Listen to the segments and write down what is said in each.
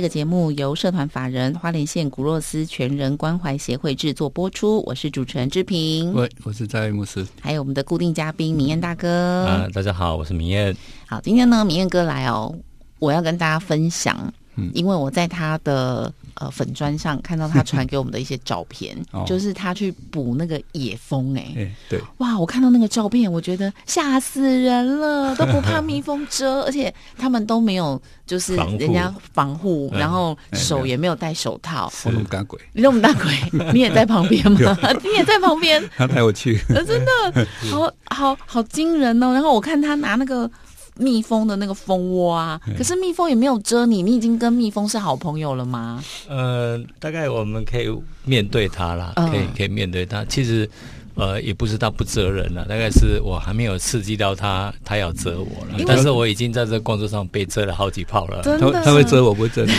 这个节目由社团法人花莲县古若斯全人关怀协会制作播出，我是主持人志平，喂，我是在牧师，还有我们的固定嘉宾明艳大哥。啊，大家好，我是明艳。好，今天呢，明艳哥来哦，我要跟大家分享，嗯。因为我在他的呃粉砖上看到他传给我们的一些照片，哦。就是他去捕那个野蜂、哎、哎、对，哇！我看到那个照片，我觉得吓死人了，都不怕蜜蜂蛰，而且他们都没有就是人家防护，嗯然后哎手也没有戴手套。我那么大鬼，你那么大鬼，你也在旁边吗？你也在旁边，他带我去，呃，真的好好好惊人哦！然后我看他拿那个蜜蜂的那个蜂窝啊，可是蜜蜂也没有蛰你，你已经跟蜜蜂是好朋友了吗？呃，大概我们可以面对它啦，嗯可以可以面对它。其实，呃，也不是它不蛰人了，大概是我还没有刺激到它，它要蛰我了。但是我已经在这工作上被蛰了好几炮了。真的，他他会蛰我，不会蛰你。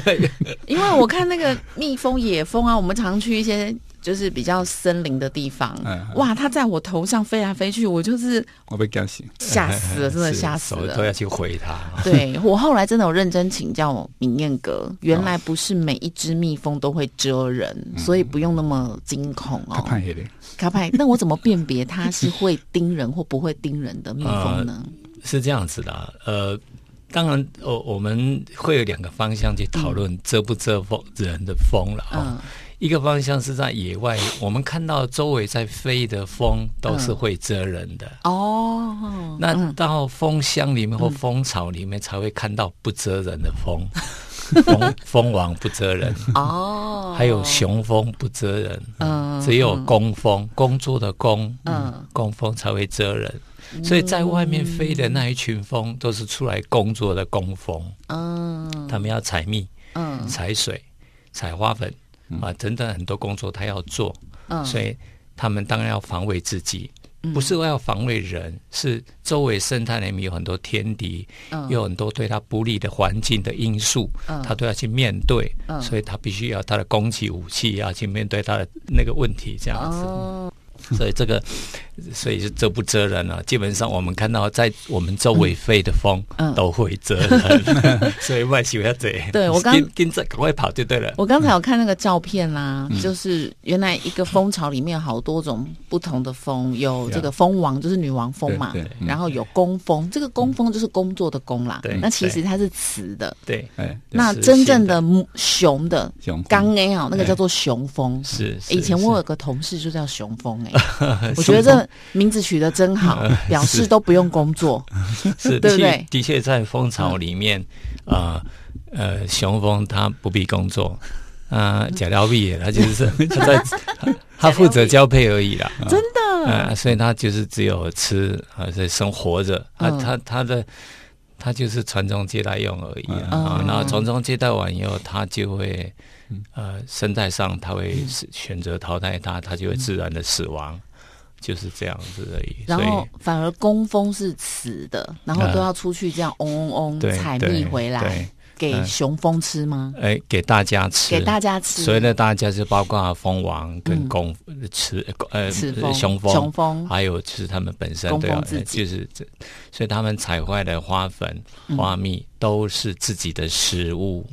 因为我看那个蜜蜂、野蜂啊，我们常去一些就是比较森林的地方，嗯哇，它在我头上飞来飞去，我就是我被干醒，吓死了，真的吓死了都要。去回它。对我后来真的有认真请教明艳哥，原来不是每一只蜜蜂都会蛰人，所以不用那么惊恐哦。卡派，那我怎么辨别它是会叮人或不会叮人的蜜蜂呢？是这样子的啊，呃，当然，我我们会有两个方向去讨论蛰不蛰风人的风了哈。嗯一个方向是在野外，我们看到周围在飞的蜂都是会蜇人的。哦，那嗯到蜂箱里面或蜂巢里面才会看到不蜇人的 蜂，蜂蜂王不蜇人，哦，还有雄蜂不蜇人，嗯只有工蜂，工作的工，嗯。工蜂才会蜇人。所以在外面飞的那一群蜂都是出来工作的工蜂，嗯。他们要采蜜、嗯。采水、采花粉啊等等很多工作他要做，嗯，所以他们当然要防卫自己，嗯。不是要防卫人，是周围生态里面有很多天敌，嗯。有很多对他不利的环境的因素，嗯。他都要去面对，嗯。所以他必须要他的攻击武器要去面对他的那个问题，这样子。哦，所以这个，所以是蛰不蛰人啊？基本上我们看到在我们周围飞的风嗯都会蛰人，所以外喜要这。对我刚跟跟着赶快跑就对了。我刚才有看那个照片啦，嗯就是原来一个蜂巢里面有好多种不同的蜂，有这个蜂王就是女王蜂嘛对然后有工蜂，这个工蜂就是工作的工啦对，那其实它是雌的，对，哎，那真正的母熊的雄刚 A 哦，那个叫做雄蜂。是。是以前我有个同事就叫雄蜂哎，我觉得这名字取得真好，表示都不用工作。是的对不对的确在蜂巢里面，呃呃，雄蜂它不必工作。啊，假料毕业，它就是它在它它负责交配而已啦。真的，呃，所以它就是只有吃啊，所以生活着。啊，嗯它它的它就是传宗接代用而已啊。然后传宗接代完以后，它就会呃生态上它会是选择淘汰它，它就会自然的死亡，就是这样子而已。所然后反而工蜂是雌的，然后都要出去这样嗡嗡嗡采蜜回来，给嗯雄蜂吃吗？哎，给大家吃，给大家吃。所以呢大家就包括蜂王跟嗯公雌呃雄蜂雄蜂还有就是他们本身工都要就是这，所以他们采回来的花粉、嗯花蜜都是自己的食物。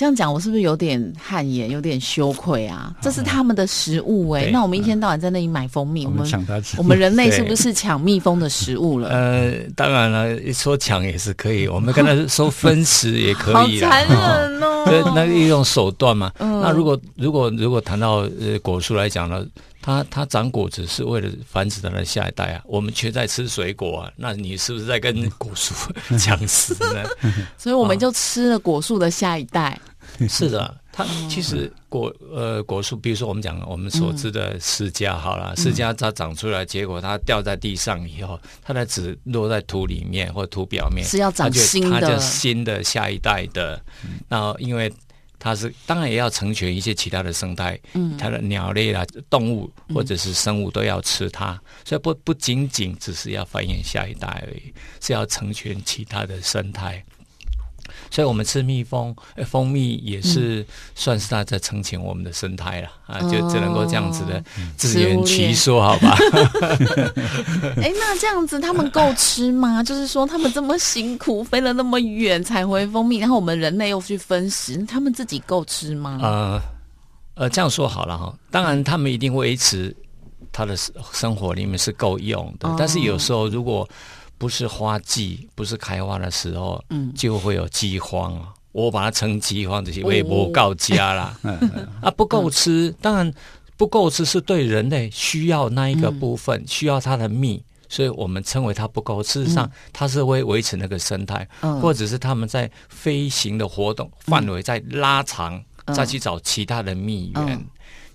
这样讲，我是不是有点汗颜，有点羞愧啊？这是他们的食物哎、对那我们一天到晚在那里买蜂蜜，我们我们抢他吃我，们人类是不是抢蜜蜂的食物了？呃，当然了，说抢也是可以，我们跟他说分食也可好以好。残忍哦！那那一种手段嘛。嗯那如果如果如果谈到呃果树来讲呢，它它长果子是为了繁殖它的下一代啊，我们却在吃水果啊，那你是不是在跟果树抢食呢？所以我们就吃了果树的下一代。是的，它哦其实果呃果树，比如说我们讲我们所知的释迦，好嗯了，释迦它长出来，结果它掉在地上以后，它的籽落在土里面或土表面，是要长它就新的它就新的下一代的。那因为它是当然也要成全一些其他的生态，嗯它的鸟类啦、动物或者是生物都要吃它，所以不不仅仅只是要繁衍下一代而已，是要成全其他的生态。所以我们吃蜜蜂，呃蜂蜜也是算是它在成全我们的生态了、啊，就只能够这样子的自圆其说，好吧？哎，那这样子他们够吃吗？就是说他们这么辛苦，飞了那么远采回蜂蜜，然后我们人类又去分食，他们自己够吃吗？呃呃，这样说好了哈，当然他们一定维持他的生生活里面是够用的，哦但是有时候如果不是花季，不是开花的时候，嗯就会有饥荒啊。我把它称饥荒，这些微博告家啦。嗯嗯啊，不够吃，当然不够吃是对人类需要那一个部分，需要它的蜜，所以我们称为它不够。事实上，它是会维持那个生态，嗯或者是他们在飞行的活动范围在拉长，嗯再去找其他的蜜源。嗯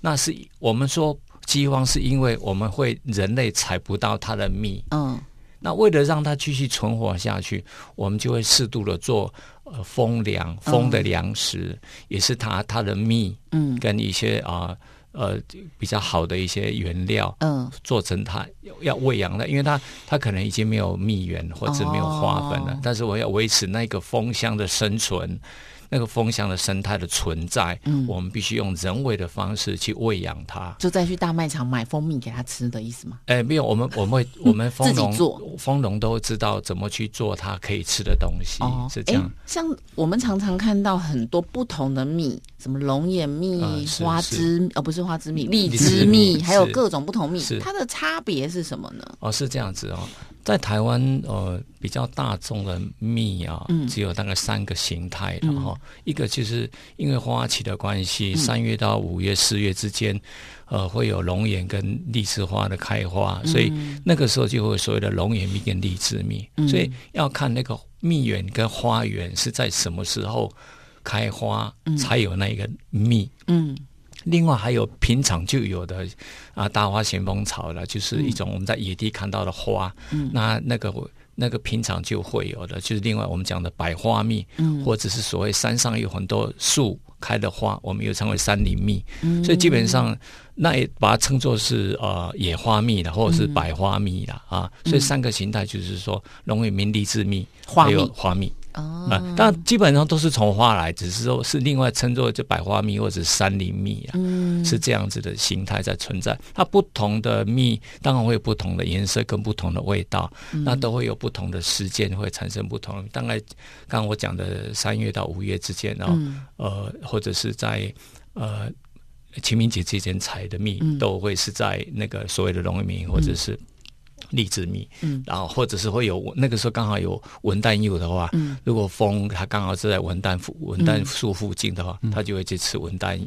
那是我们说饥荒，是因为我们会人类采不到它的蜜。嗯那为了让它继续存活下去，我们就会适度的做呃蜂粮，蜂的粮食、也是它它的蜜嗯。跟一些啊呃比较好的一些原料。嗯。做成它要喂养的，因为它它可能已经没有蜜源或者没有花粉了，哦。但是我要维持那个蜂箱的生存，那个蜂箱的生态的存在，嗯我们必须用人为的方式去喂养它。就再去大卖场买蜂蜜给它吃的意思吗？哎，没有，我们我们会 我们蜂农蜂农都知道怎么去做它可以吃的东西，是这诶样。像我们常常看到很多不同的蜜，什么龙眼蜜、嗯花枝，哦，不是花枝蜜，荔荔枝枝蜜，还有各种不同蜜，它的差别是什么呢？哦，是这样子哦，在台湾呃比较大众的蜜啊，嗯。只有大概三个形态的哈、一个就是因为花期的关系，嗯。三月到五月、四月之间，呃，会有龙眼跟荔枝花的开花，所以那个时候就会有所谓的龙眼蜜跟荔枝蜜，嗯。所以要看那个蜜源跟花源是在什么时候开花，才有那个蜜。嗯另外还有平常就有的啊，大花咸丰草了，就是一种我们在野地看到的花。嗯那那个那个平常就会有的，就是另外我们讲的百花蜜，嗯或者是所谓山上有很多树开的花，我们又称为山林蜜。嗯所以基本上那也把它称作是呃野花蜜了，或者是百花蜜了啊。所以三个形态就是说容易名、荔枝蜜，花蜜花蜜。哦啊，当然基本上都是从花来，只是说是另外称作就百花蜜或者山林蜜啊，嗯是这样子的形态在存在。它不同的蜜当然会有不同的颜色跟不同的味道，嗯那都会有不同的时间会产生不同。大概刚刚我讲的三月到五月之间哦，嗯呃，或者是在呃清明节之间采的蜜，嗯都会是在那个所谓的龙眼蜜或者是。荔枝蜜，嗯然后或者是会有那个时候刚好有文旦柚的话，嗯如果风它刚好是在文旦附文旦树附近的话，它就会去吃文旦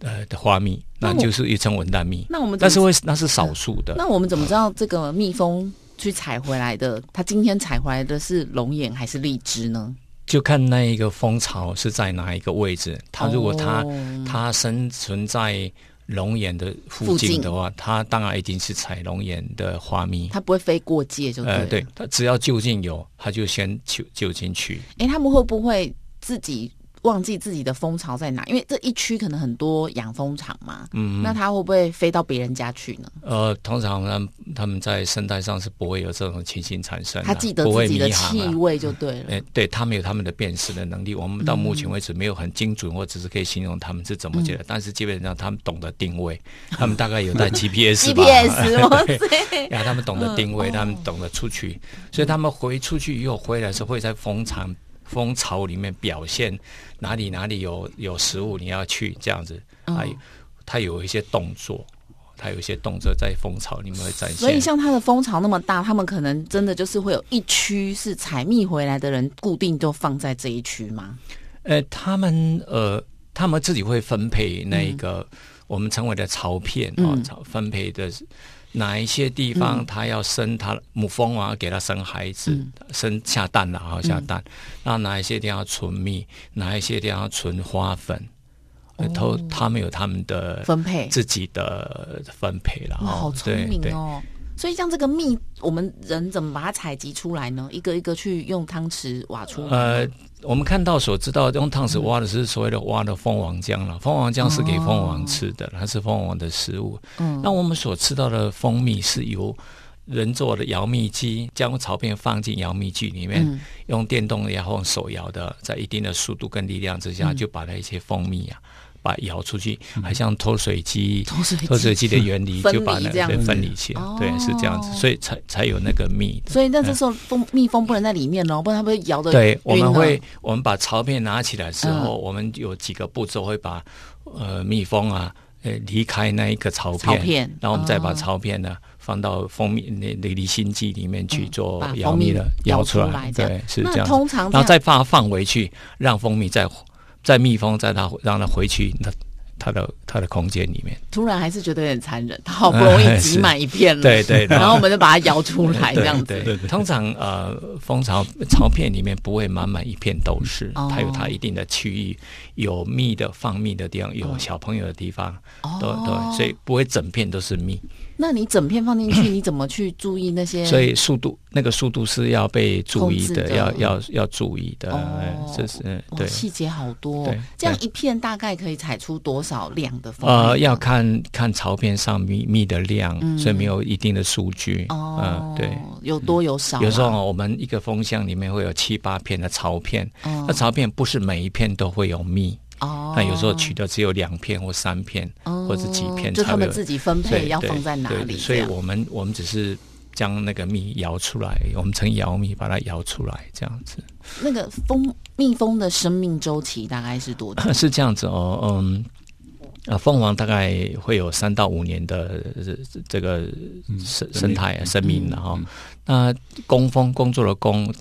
呃的花蜜，那就是一称文旦蜜。那我们但是会那是少数的，那我们怎么知道这个蜜蜂去采回来的？它今天采回来的是龙眼还是荔枝呢？就看那一个蜂巢是在哪一个位置。它如果它、哦它生存在龙眼的附附近近的话，它当然一定是采龙眼的花蜜。它不会飞过界就。呃，对，它只要就近有，它就先就就近去。哎，他们会不会自己忘记自己的蜂巢在哪？因为这一区可能很多养蜂场嘛，嗯，那它会不会飞到别人家去呢？呃，通常他们他们在生态上是不会有这种情形产生的，它记得自己的气味就对了。哎，对他们有他们的辨识的能力，我们到目前为止没有很精准，或只是可以形容他们是怎么嗯觉得，但是基本上他们懂得定位，他们大概有带 GPS 吧 GPS，哇对塞！呀，他们懂得定位，嗯他们懂得出去，所以他们回出去以后回来是会在蜂场蜂巢里面表现哪里哪里有有食物，你要去这样子，嗯还有他有一些动作。它有一些动作在蜂巢里面会展现，所以像它的蜂巢那么大，他们可能真的就是会有一区是采蜜回来的人固定就放在这一区吗？呃，他们呃，他们自己会分配那个、我们称为的巢片啊，嗯巢分配的哪一些地方它要生它母蜂王要给它生孩子，嗯。生下蛋了哈下蛋，然后哪一些地方要存蜜，哪一些地方要存花粉，呃都他们有他们的分配。自己的分配了好聪明哦！所以像这个蜜，我们人怎么把它采集出来呢？一个一个去用汤匙挖出来。呃，我们看到所知道用汤匙挖的是所谓的挖的蜂王浆了，蜂王浆是给蜂王吃的，它是蜂王的食物。嗯，那我们所吃到的蜂蜜是由人做的摇蜜机，将草片放进摇蜜机里面，嗯用电动的也或用手摇的，在一定的速度跟力量之下，就把那一些蜂蜜啊。把它摇出去，还像脱水机、脱水机。的原理，就把那分离起来哦，对，是这样子，所以才才有那个蜜。所以那这时候蜂蜜蜂不能在里面哦，不然它会摇的。对，我们会我们把槽片拿起来的时候，嗯。我们有几个步骤会把呃蜜蜂啊，呃离开那一个槽片，然后我们再把哦。槽片呢放到蜂蜜那那离心机里面去做摇蜜的摇出出来对，是这样。通常这样。然后再把它放回去，让蜂蜜再在蜜蜂在它让它回去它它的它的空间里面。突然还是觉得有点残忍，它好不容易挤满一片了，对 对，然后我们就把它摇出来 这样子。对对对，通常呃，蜂巢巢片里面不会满满一片都是，哦。它有它一定的区域，有蜜的放蜜的地方，有小朋友的地方，对哦对，所以不会整片都是蜜，那你整片放进去，你怎么去注意那些？所以速度那个速度是要被注意的，的要要要注意的，哦哎这是对。细节好多。这样一片大概可以采出多少量的蜂蜜？呃，要看看槽片上蜜蜜的量，嗯所以没有一定的数据。哦嗯，，对。，有多有少啊、有时候我们一个蜂箱里面会有七八片的槽片，哦那槽片不是每一片都会有蜜，哦，那有时候取的只有两片或三片，哦或者几片就他们自己分配对对要放在哪里，对所以我们我们只是将那个蜜摇出来，我们称摇蜜，把它摇出来，这样子那个蜂蜜蜂的生命周期大概是多久？是这样子哦，嗯。啊，蜂王大概会有三到五年的这这个生生态啊生命然后，那工蜂工作的工，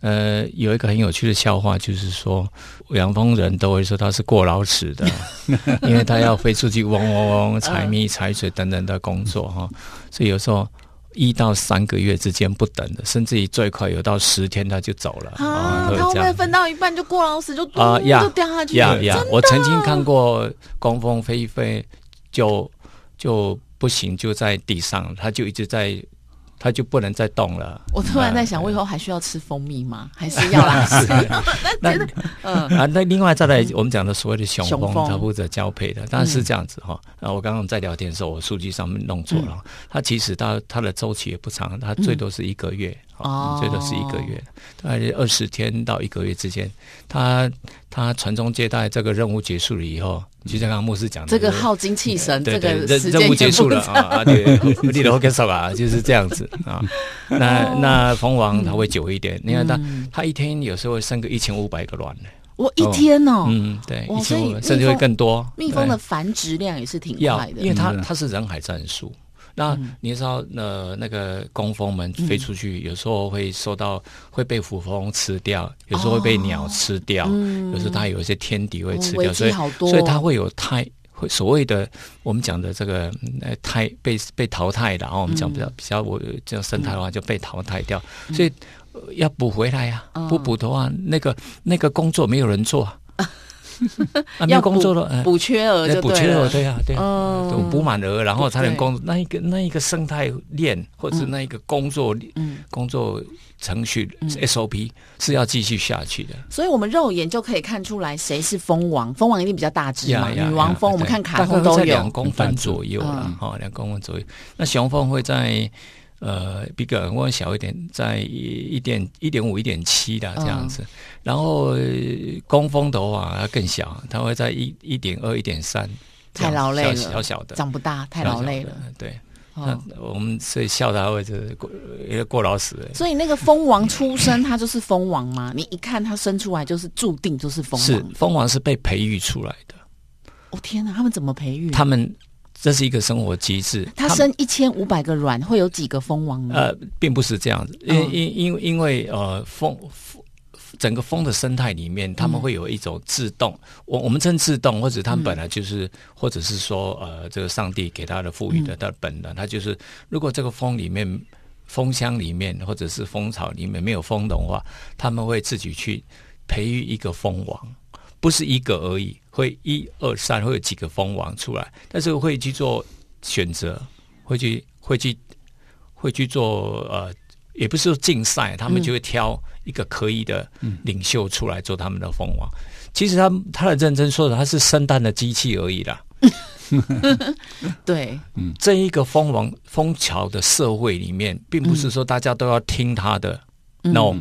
呃，有一个很有趣的笑话，就是说养蜂人都会说他是过劳死的，因为他要飞出去嗡嗡嗡采蜜、采水等等的工作哈，所以有时候一到三个月之间不等的，甚至于最快有到十天他就走了啊，都有这样。分到一半就过劳死，就啊呀就掉下去？呀呀真！的我曾经看过工蜂飞一飞就就不行，就在地上，他就一直在，它就不能再动了。我突然在想，啊我以后还需要吃蜂蜜吗？还是要来吃？那嗯，啊，那另外再来，我们讲的所谓的雄蜂，它负责交配的，当然是这样子哈。然后我刚刚在聊天的时候，我数据上面弄错了，它其实它它的周期也不长，它最多是一个月，哦最多是一个月，大概二十天到一个月之间。他他传宗接代这个任务结束了以后，就像刚刚牧师讲的，这个耗精气神，这个任务结束了啊啊！对，你的 OK 手啊，就是这样子啊。那那蜂王它会久一点，你看它嗯它一天有时候会生个一千五百个卵呢。我一天哦，嗯，对，一千五甚至会更多。蜜蜂的繁殖量也是挺要快，的因为它嗯它是人海战术。那你知道，呃，那个工蜂们飞出去，有时候会受到会被虎蜂吃掉，有时候会被鸟吃掉，有时候它有一些天敌会吃掉，所以所以它会有胎，会所谓的我们讲的这个嗯呃胎被被淘汰的，然后我们讲比较比较我叫生态的话就被淘汰掉，所以呃要补回来呀、嗯。不补的话，那个那个工作没有人做。啊，没要工作了，呃补缺额就补缺额，了。对啊、对呀、嗯对补满额，然后才能对工那一个那一个生态链或者是那一个工作、嗯工作程序、SOP 是要继续下去的。所以我们肉眼就可以看出来谁是蜂王，蜂王一定比较大只嘛，女王蜂我们看卡通都有两。公分左右了嗯，哈、两公分左右。那雄蜂会在呃比个人会小一点，在一点一点五、一点七的这样嗯子。然后呃工蜂的话它更小，它会在一一点二、一点三。太劳累了小小小的，长不大，太劳累了小。小。对，哦那我们所以笑他会就是过一个过劳死的。所以那个蜂王出生，它就是蜂王吗？你一看它生出来就是注定就是蜂王是王。蜂王是被培育出来的，哦天哪，他们怎么培育？他们这是一个生活机制。它生一千五百个卵，会有几个蜂王呢？呃，并不是这样子，因嗯因因因为呃蜂整个蜂的生态里面，他们会有一种自动，我我们称自动，或者他们本来就是，或者是说呃，这个上帝给他的赋予的他的本能，他就是如果这个蜂里面。蜂箱里面或者是蜂巢里面没有蜂的话，他们会自己去培育一个蜂王，不是一个而已，会一二三会有几个蜂王出来，但是会去做选择，会去会去会去做呃，也不是说竞赛，他们就会挑一个可以的领袖出来做他们的蜂王。其实他他的认真说的，他是生蛋的机器而已啦。对，这一个蜂王蜂巢的社会里面，并不是说大家都要听他的、嗯 n o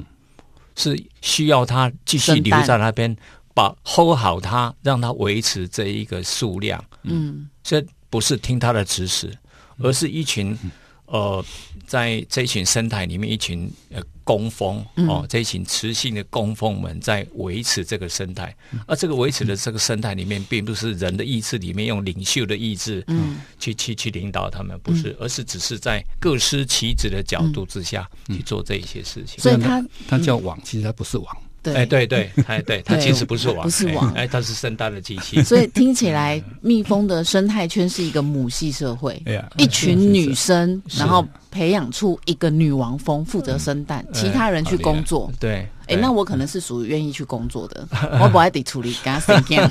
是需要他继续留在那边，把 hold 好它，让它维持这一个数量。嗯。这不是听他的指使，而是一群呃，在这一群生态里面，一群呃工蜂哦，这一群雌性的工蜂们在维持这个生态，而这个维持的这个生态里面，并不是人的意志里面用领袖的意志嗯。去去去领导他们，不是，而是只是在各司其职的角度之下去做这一些事情。所以他它叫网，其实它不是网。对。哎，对对，哎对，它其实不是网，不是网哎，哎它是生蛋的机器。所以听起来，蜜蜂的生态圈是一个母系社会，一群女生，然后培养出一个女王蜂，负责生蛋，其他人去工作。对，哎，对那我可能是属于愿意去工作的，我不爱得处理，跟他谁讲？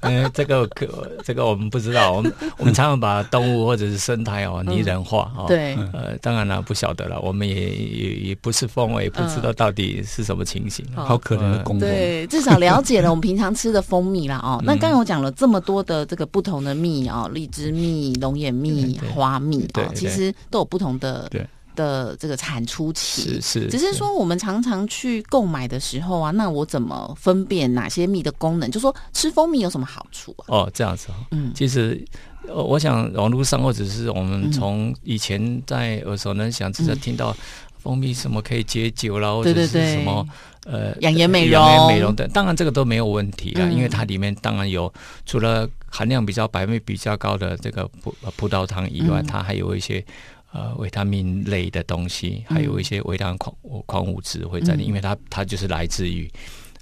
呃，这个可这个我们不知道，我们我们常常把动物或者是生态哦拟人化哦。，对，呃，当然了，不晓得了，我们也也也不是蜂，我也不知道到底是什么情形。嗯好可怜的工蜂。对，至少了解了我们平常吃的蜂蜜啦哦。那嗯刚才我讲了这么多的这个不同的蜜哦，荔枝蜜、龙眼蜜、花蜜哦，对对其实都有不同的对的这个产出期是。是，只是说，我们常常去购买的时候啊，那我怎么分辨哪些蜜的功能？就说吃蜂蜜有什么好处啊？哦，这样子哦。嗯其实，呃，我想网络上或者是我们从以前在耳熟能详，只是听到蜂蜜什么可以解酒啦，或者是对对对什么呃养颜美容养颜美容的，当然这个都没有问题啊，嗯因为它里面当然有除了含量比较百分比比较高的这个葡呃葡萄糖以外，嗯它还有一些。呃，维他命类的东西，还有一些微量矿矿物质会在里，嗯。因为它它就是来自于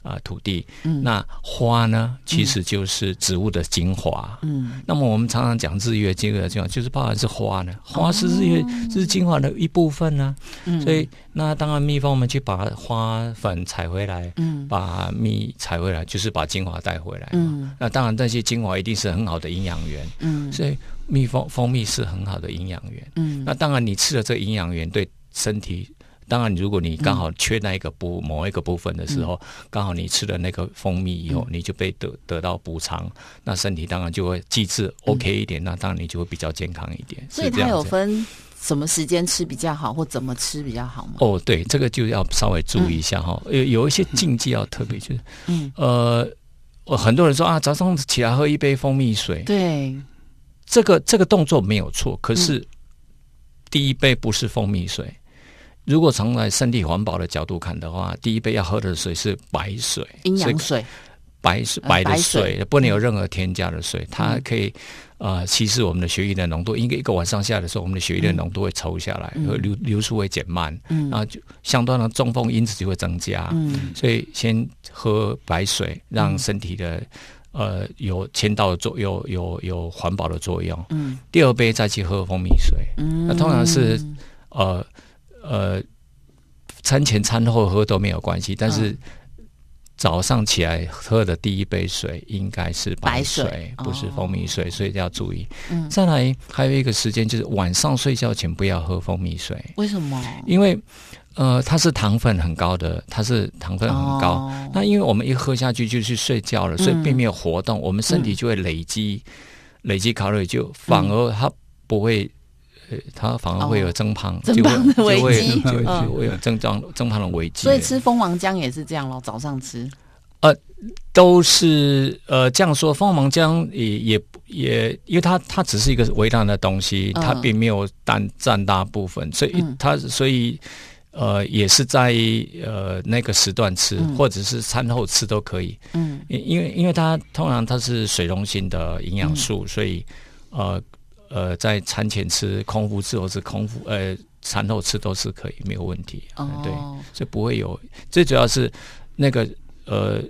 啊、土地。嗯。那花呢，其实就是植物的精华。嗯。那么我们常常讲日月精华，精华就是包含是花呢，花是日月、是精华的一部分呢、哦嗯。所以那当然蜜蜂我们去把花粉采回来，嗯。把蜜采回来，就是把精华带回来嘛。嗯。那当然这些精华一定是很好的营养源，嗯。所以蜜蜂蜂蜜是很好的营养源。嗯那当然你吃了这个营养源对身体。当然，如果你刚好缺那一个部、某一个部分的时候，刚好你吃了那个蜂蜜以后，你就被得得到补偿，那身体当然就会机制 OK 一点，那当然你就会比较健康一点。所以它有分什么时间吃比较好，或怎么吃比较好吗？哦，对，这个就要稍微注意一下哈。有有一些禁忌要特别，就是嗯，呃，我很多人说啊，早上起来喝一杯蜂蜜水，对，这个这个动作没有错，可嗯是第一杯不是蜂蜜水。如果从来身体环保的角度看的话，第一杯要喝的水是白水，所以营养水，白水呃白的白水。水，不能有任何添加的水，它嗯。可以呃稀释我们的血液的浓度。一个一个晚上下来的时候，我们的血液的浓度会抽下来，嗯。流流速会减慢，嗯。然后就相当的中风因子就会增加。嗯。所以先喝白水，让身体的呃有签到的作有有有环保的作用。嗯第二杯再去喝蜂蜜水，嗯，那通常是呃呃餐前餐后喝都没有关系，但是。嗯早上起来喝的第一杯水应该是白水，白水不是蜂蜜水，所以要注意。嗯再来还有一个时间就是晚上睡觉前不要喝蜂蜜水，为什么？因为呃它是糖分很高的，它是糖分很高。哦那因为我们一喝下去就去睡觉了，所以嗯并没有活动，我们身体就会累积、累积卡路里，就反而它不会。呃，它反而会有增胖，哦增胖的危机就嗯就会有增长增胖的危机。所以吃蜂王浆也是这样咯，早上吃。呃都是呃这样说，蜂王浆也也也，因为它它只是一个微量的东西，嗯它并没有占占大部分，所以嗯它所以呃也是在呃那个时段吃，嗯或者是餐后吃都可以，嗯因因为因为它通常它是水溶性的营养素，所以呃呃在餐前吃、空腹吃或是空腹呃餐后吃都是可以，没有问题。哦，对所以不会有，最主要是那个呃。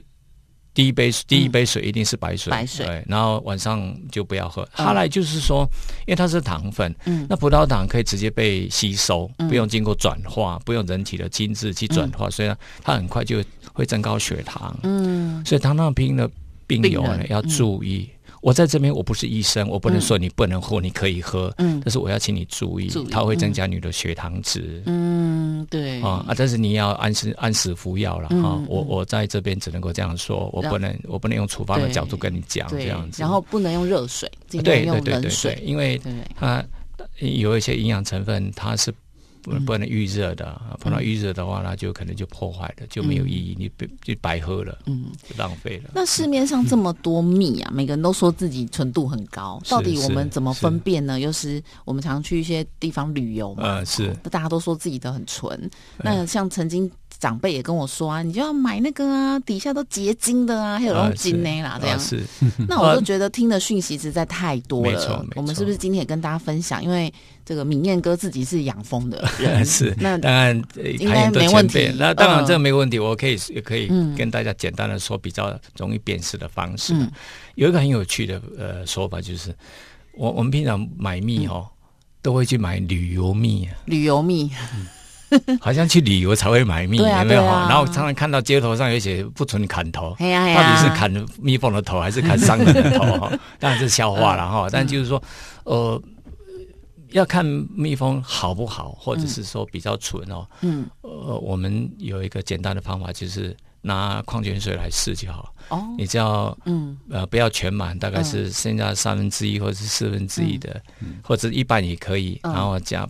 第一杯第一杯水一定是白水，白水。对，然后晚上就不要喝。哈来就是说，因为它是糖分，嗯。那葡萄糖可以直接被吸收，嗯。不用经过转化，不用人体的精制去转化，所以呢，它很快就会增高血糖。嗯。所以糖尿病的病友呢要注意。我在这边我不是医生，我不能说你不能喝，你可以喝，嗯但是我要请你注意注意，它会增加你的血糖值。嗯，对啊啊！但是你要按时按时服药了嗯哈。我嗯我在这边只能够这样说，我不能我不能用处方的角度跟你讲这样，子。然后不能用热水，尽量用对对对对冷水对，，因为它有一些营养成分它是不嗯不能预热的，啊碰到预热的话，那就可能就破坏了，就没有意义，你白就白喝了，嗯。就浪费了。那市面上这么多蜜啊，每个人都说自己纯度很高，到底我们怎么分辨呢？又是我们常去一些地方旅游嘛，呃，是那大家都说自己的很纯。那像曾经长辈也跟我说啊，你就要买那个啊，底下都结晶的啊，还有那种呃金呢啦，这样。啊是 那我就觉得听的讯息实在太多了没错没。我们是不是今天也跟大家分享？因为这个敏燕哥自己是养蜂的人，是，那当然呃应该没问题那当然嗯这个没问题，我可以也可以嗯跟大家简单的说比较容易辨识的方式。嗯有一个很有趣的呃说法，就是我我们平常买蜜哦，都会去买旅游蜜啊。旅游蜜，好像去旅游才会买蜜，有没有？然后常常看到街头上有写不准砍头，到，底是砍蜜蜂的头还是砍商人的头？当然是笑话了哈。但就是说，呃，要看蜜蜂好不好，或者是说比较纯哦。嗯呃，我们有一个简单的方法，就是拿矿泉水来试就好。哦你只要嗯呃不要全满，大概是剩下三分之一或者是四分之一的，或者一半也可以，嗯然后加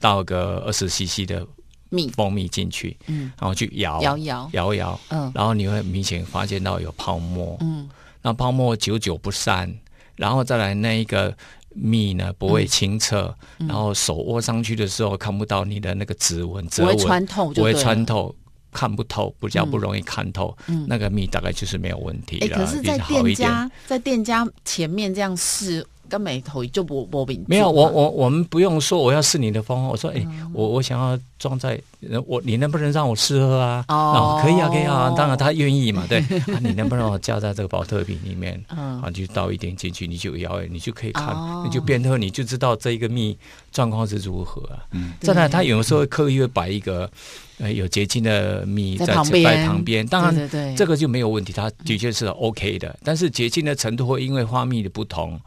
倒个二十 CC 的蜜。蜂蜜进去，嗯。然后去摇摇摇。摇一摇，嗯。然后你会明显发现到有泡沫，嗯。那泡沫久久不散，然后再来那一个蜜呢不会清澈，然后手握上去的时候看不到你的那个指纹、不会穿透不会穿透。看不透，比较不容易看透，嗯。那个蜜大概就是没有问题哎、了，可是，在。店家在店家前面这样试，跟美头就不不饼没有，我我我们不用说我要试你的风，我说哎、嗯我我想要装在我你能不能让我试喝啊？哦。可以啊，可以啊，当然他愿意嘛，对。啊，你能不能让我加在这个保特瓶里面？嗯。啊，就倒一点进去，你就摇，你就可以看，哦。你就边喝你就知道这一个蜜状况是如何啊。嗯，对再来，他有时候刻意会摆一个呃有结晶的蜜在在旁边。旁边，当然这个就没有问题，它的确是 OK 的。但是结晶的程度会因为花蜜的不同，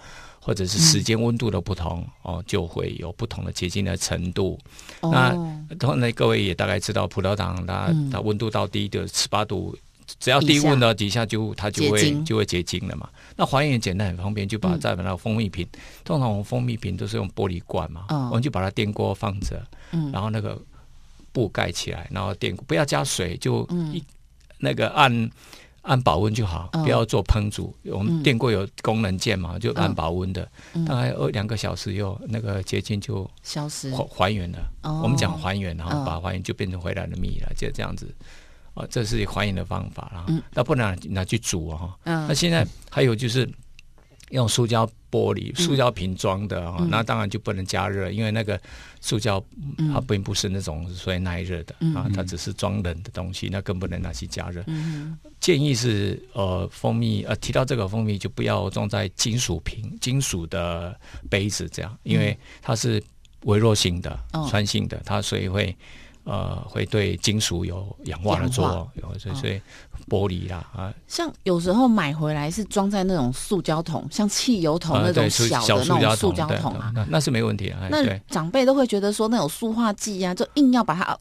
或者是时间温度的不同，哦，就会有不同的结晶的程度。那哦同那，各位也大概知道，葡萄糖它、嗯。它温度到低的十八度，只要低温的底下就它就会就会结晶了嘛。那还原简单很方便，就把再把那个蜂蜜瓶，通常我们蜂蜜瓶都是用玻璃罐嘛，嗯我们就把它电锅放着，嗯。然后那个布盖起来，然后电不要加水，就嗯。一、那个按按保温就好，嗯不要做烹煮。我嗯们电锅有功能键嘛，就按嗯保温的，嗯大概二两个小时以后，那个结晶就消失还还原了。哦我们讲还原，然后嗯把它还原就变成回来的蜜了，就这样子。啊，这是还原的方法啦。嗯那不能拿去煮哦。嗯那现在还有就是用塑胶玻璃、塑胶瓶装的啊、嗯。那当然就不能加热，因为那个塑胶嗯。它并不是那种所以耐热的、嗯。啊，它只是装冷的东西，那更不能拿去加热。嗯建议是呃蜂蜜呃提到这个蜂蜜就不要装在金属瓶、金属的杯子这样，因为它是微弱性的、哦。酸性的，它所以会呃会对金属有氧化的作用，所以哦。所以玻璃啦啊像有时候买回来是装在那种塑胶桶，像汽油桶那种小小的那种塑胶桶啊，那那是没问题的，哎那。长辈都会觉得说那种塑化剂啊，就硬要把它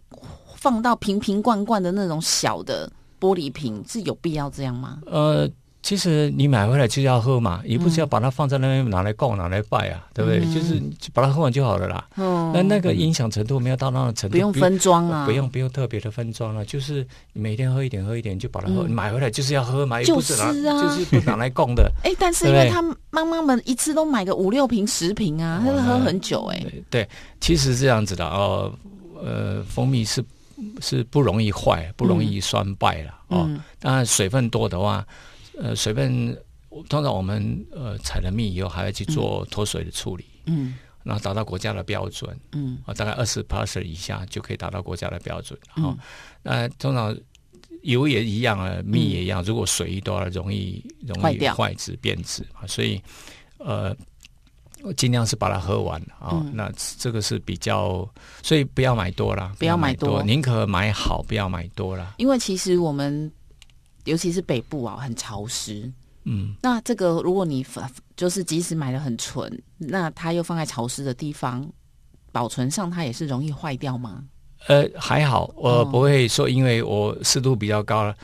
放到瓶瓶罐罐的那种小的玻璃瓶，是有必要这样吗？呃，其实你买回来就是要喝嘛，也不是要把它放在那边拿来供、拿来拜啊，对不对？嗯就是把它喝完就好了啦。嗯那那个影响程度没有到那个程度，不用分装啊，不用不用特别的分装了，就是你每天喝一点喝一点就把它喝，嗯买回来就是要喝嘛，就是拿啊就是不拿来供的。哎、但是因为他们妈妈们一次都买个五六瓶、十瓶啊，他喝很久哎、对对，其实是这样子的哦，呃，蜂蜜是是不容易坏，不容易酸败了、哦。嗯当然水分多的话，呃，水分通常我们呃采了蜜以后还要去做脱水的处理，嗯然后达到国家的标准。嗯啊，大概二十 a s 以下就可以达到国家的标准。嗯好、那通常油也一样啊，蜜也一样。如果水一多了，容易容易坏质变质啊，所以呃，我尽量是把它喝完啊。嗯那这个是比较，所以不要买多啦，不要买多多，宁可买好，不要买多啦。因为其实我们尤其是北部啊，很潮湿。嗯，那这个如果你就是即使买的很纯，那它又放在潮湿的地方，保存上它也是容易坏掉吗？呃，还好，我哦不会说，因为我湿度比较高了。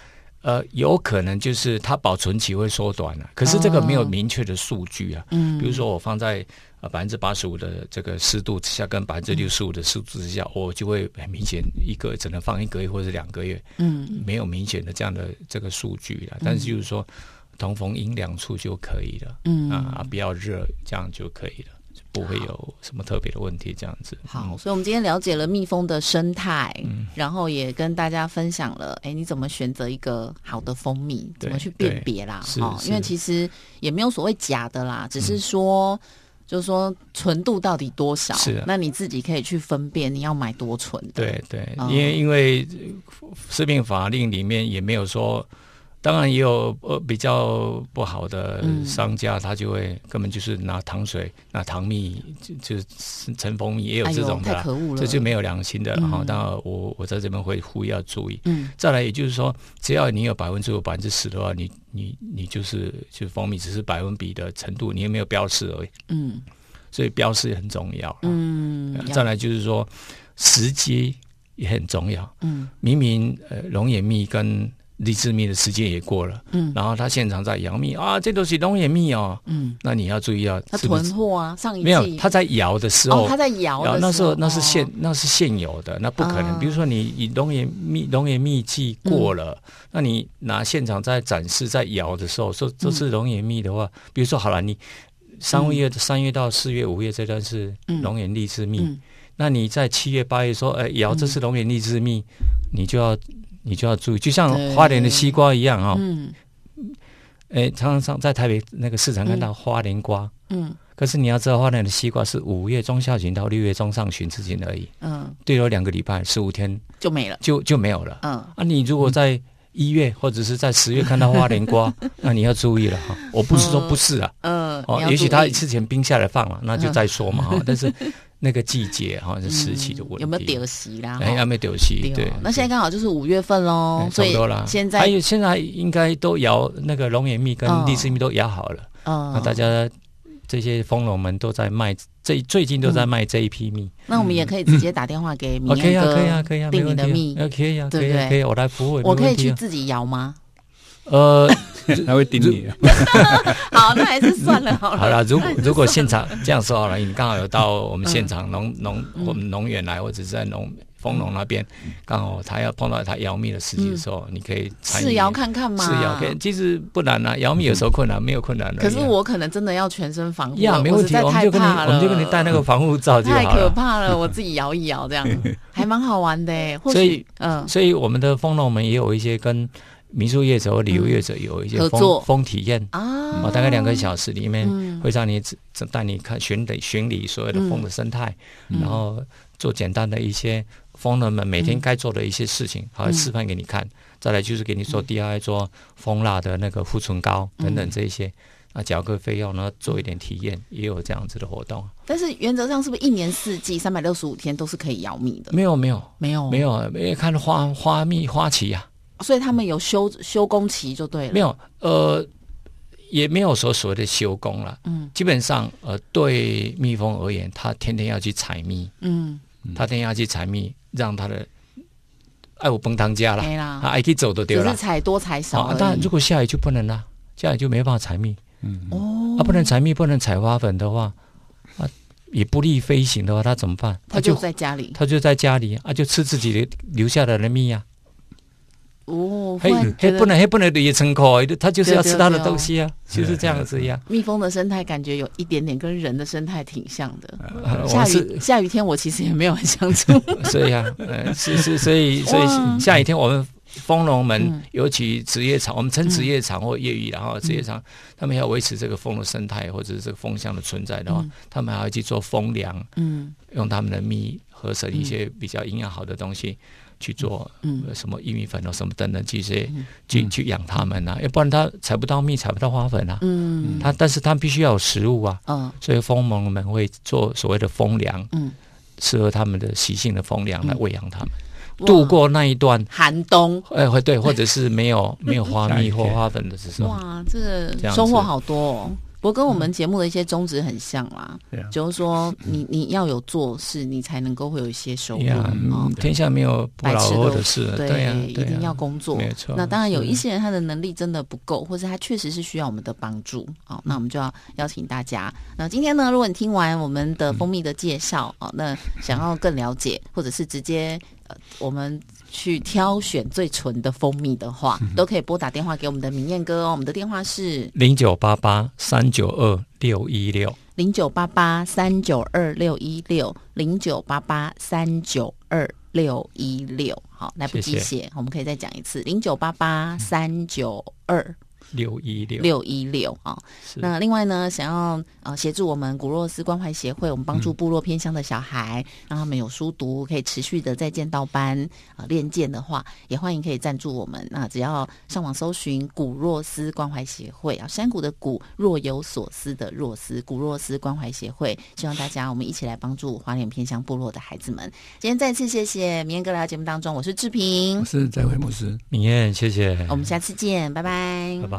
呃，有可能就是它保存期会缩短了，可是这个没有哦明确的数据啊。嗯比如说我放在呃百分之八十五的这个湿度之下，跟百分之六十五的湿度之下，我就会很明显一个只能放一个月或者两个月，嗯没有明显的这样的这个数据了。但是就是说，通风阴凉处就可以了，嗯啊，不要热，这样就可以了，不会有什么特别的问题。这样子，好，嗯所以我们今天了解了蜜蜂的生态，然后也跟大家分享了，哎，你怎么选择一个好的蜂蜜，怎么去辨别啦？是哦，因为其实也没有所谓假的啦，只是说。就是说纯度到底多少？是啊那你自己可以去分辨你要买多纯的。对对，哦因为因为呃食品法令里面也没有说，当然也有呃比较不好的嗯商家，他就会根本就是拿糖水、拿糖蜜，就就是陈蜂蜜也有这种的！这就没有良心的了哈。嗯当然我我在这边会呼吁要注意。嗯再来，也就是说，只要你有百分之五、百分之十的话，你你你就是就是蜂蜜只是百分比的程度，你也没有标示而已，嗯所以标示很重要。嗯，再来就是说，时机也很重要。嗯明明呃龙眼蜜跟荔枝蜜的时间也过了，嗯。然后他现场在摇蜜啊，这都是龙眼蜜哦，嗯，那你要注意啊，他囤货啊，上一没有季他在摇的时候，哦，他在摇的那时候那是哦现那是现有的，那不可能。啊。比如说你以龙眼蜜龙眼蜜季过了，嗯。那你拿现场在展示在摇的时候，说这是龙眼蜜的话，比如说好了，你三月三月到四月五月这段是嗯。龙眼荔枝蜜，嗯。那你在七月八月说，哎、摇这是龙眼荔枝蜜，你就要你就要注意，就像花莲的西瓜一样啊、哦，嗯哎、常常在台北那个市场看到花莲瓜。嗯可是你要知道，花莲的西瓜是五月中下旬到六月中上旬之间而已，嗯，最多两个礼拜，十五天就没了。就就没有了。嗯啊，你如果在一月或者是在十月看到花莲瓜，那你要注意了哈。我不是说不是啊，嗯，哦也许他之前冰下来放了，那就再说嘛哈。但是那个季节哈是时期的问题，嗯有没有丢席啦？哎，还没有丢弃？对那现在刚好就是五月份喽哎，所以还有现在应该都摇那个龙眼蜜跟哦荔枝蜜都摇好了，嗯那大家这些蜂农们都在卖，这最近都在卖这一批蜜。那我们也可以直接打电话给明 OK 啊，彦哥，可以啊，可以啊，没订你的蜜啊。可以啊，不对可以啊，我来服务，我可以。去自己摇吗？呃，他会盯你。啊。好，那还是算了好了。好了，如果如果算现场这样说好了，你刚好有到我们现嗯。场农农我们农园来，或者是在农丰农那边，刚好他要碰到他摇蜜的事情的时候，你可以试摇看看嘛，试摇，其实不难啊，摇蜜有时候困难，没有困难的。可是我可能真的要全身防护，呀，没问题，我们就跟你怕了，我们就跟你戴那个防护罩就好了。太可。怕了，我自己摇一摇这样，还蛮好玩的所以嗯。所以我们的蜂农们也有一些跟民宿业者或旅游业者有一些蜂合作。蜂体验。啊。哦，大概两个小时里面嗯。会让你只只带你看巡理巡礼所有的风的生态，嗯。然后做简单的一些风人们每天该做的一些事情，还会示范给你看。再来就是给你做 DIY 做蜂蜡的那个护唇膏等等这一些，啊，缴个费用，然后做一点体验，也有这样子的活动。但是原则上是不是一年四季三百六十五天都是可以摇蜜的？没有没有。没有。没，有，没有看花花蜜花期啊，所以他们有休休工期就对了。没，有呃。也没有说所谓的休工了，嗯基本上呃，对蜜蜂而言，它天天要去采蜜，嗯，他天天要去采蜜，让他的爱我崩汤家了，没啦他爱去走都丢了只是。采多采少而已。啊当然，如果下雨就不能了，下雨就没办法采蜜。嗯，哦啊，不能采蜜，不能采花粉的话，啊，也不利飞行的话，他怎么办？他就就在家里他就在家里啊，就吃自己的留下来的蜜呀、哦，嘿忽然，觉得嘿不能，嘿不能也成口，他就是要吃他的对对对哦东西啊，就是这样子呀。蜜蜂的生态感觉有一点点跟人的生态挺像的。啊下雨下雨天我其实也没有很想出。所以啊，呃，是是，所以所以下雨天我们蜂农们，嗯。尤其职业场，我们称职业场或业余，然后职业场，他们要维持这个蜂的生态或者是这个蜂箱的存在的话，他们还要去做蜂粮，嗯。用他们的蜜合成一些比较营养好的东西去做，嗯呃什么玉米粉哦，什么等等这些，去去养它们啊，要不然它采不到蜜，采不到花粉啊。嗯。它但是它必须要有食物啊，嗯所以蜂农们会做所谓的蜂粮，嗯，适合它们的习性的蜂粮来喂养它们，哇。度过那一段，寒冬。哎，会对，或者是没有没有花蜜或 花粉的时候，哇，这收获好多哦。不过跟我们节目的一些宗旨很像啦，就是说你你要有做事，你才能够会有一些收入。天下没有不劳而获的事，对呀，一定要工作。没错。那当然有一些人他的能力真的不够，或者他确实是需要我们的帮助。好，那我们就要邀请大家。那今天呢，如果你听完我们的蜂蜜的介绍，哦，那想要更了解，或者是直接呃我们去挑选最纯的蜂蜜的话，都可以拨打电话给我们的明燕哥哦。我们的电话是零九八八三九二六一六。零九八八三九二六一六零九八八三九二六一六。好，来不及写，我们可以再讲一次：零九八八三九二六一六，六一六啊。是那另外呢，想要呃协助我们古若斯关怀协会，我们帮助部落偏乡的小孩，让他们有书读，可以持续的在剑道班啊、呃练剑的话，也欢迎可以赞助我们。那只要上网搜寻古若斯关怀协会啊，山谷的谷，若有所思的若斯，古若斯关怀协会，希望大家我们一起来帮助花莲偏乡部落的孩子们。今天再次谢谢明燕哥来到节目当中，我是志平我，是在维牧师。明燕，谢谢，我们下次见，拜拜拜，拜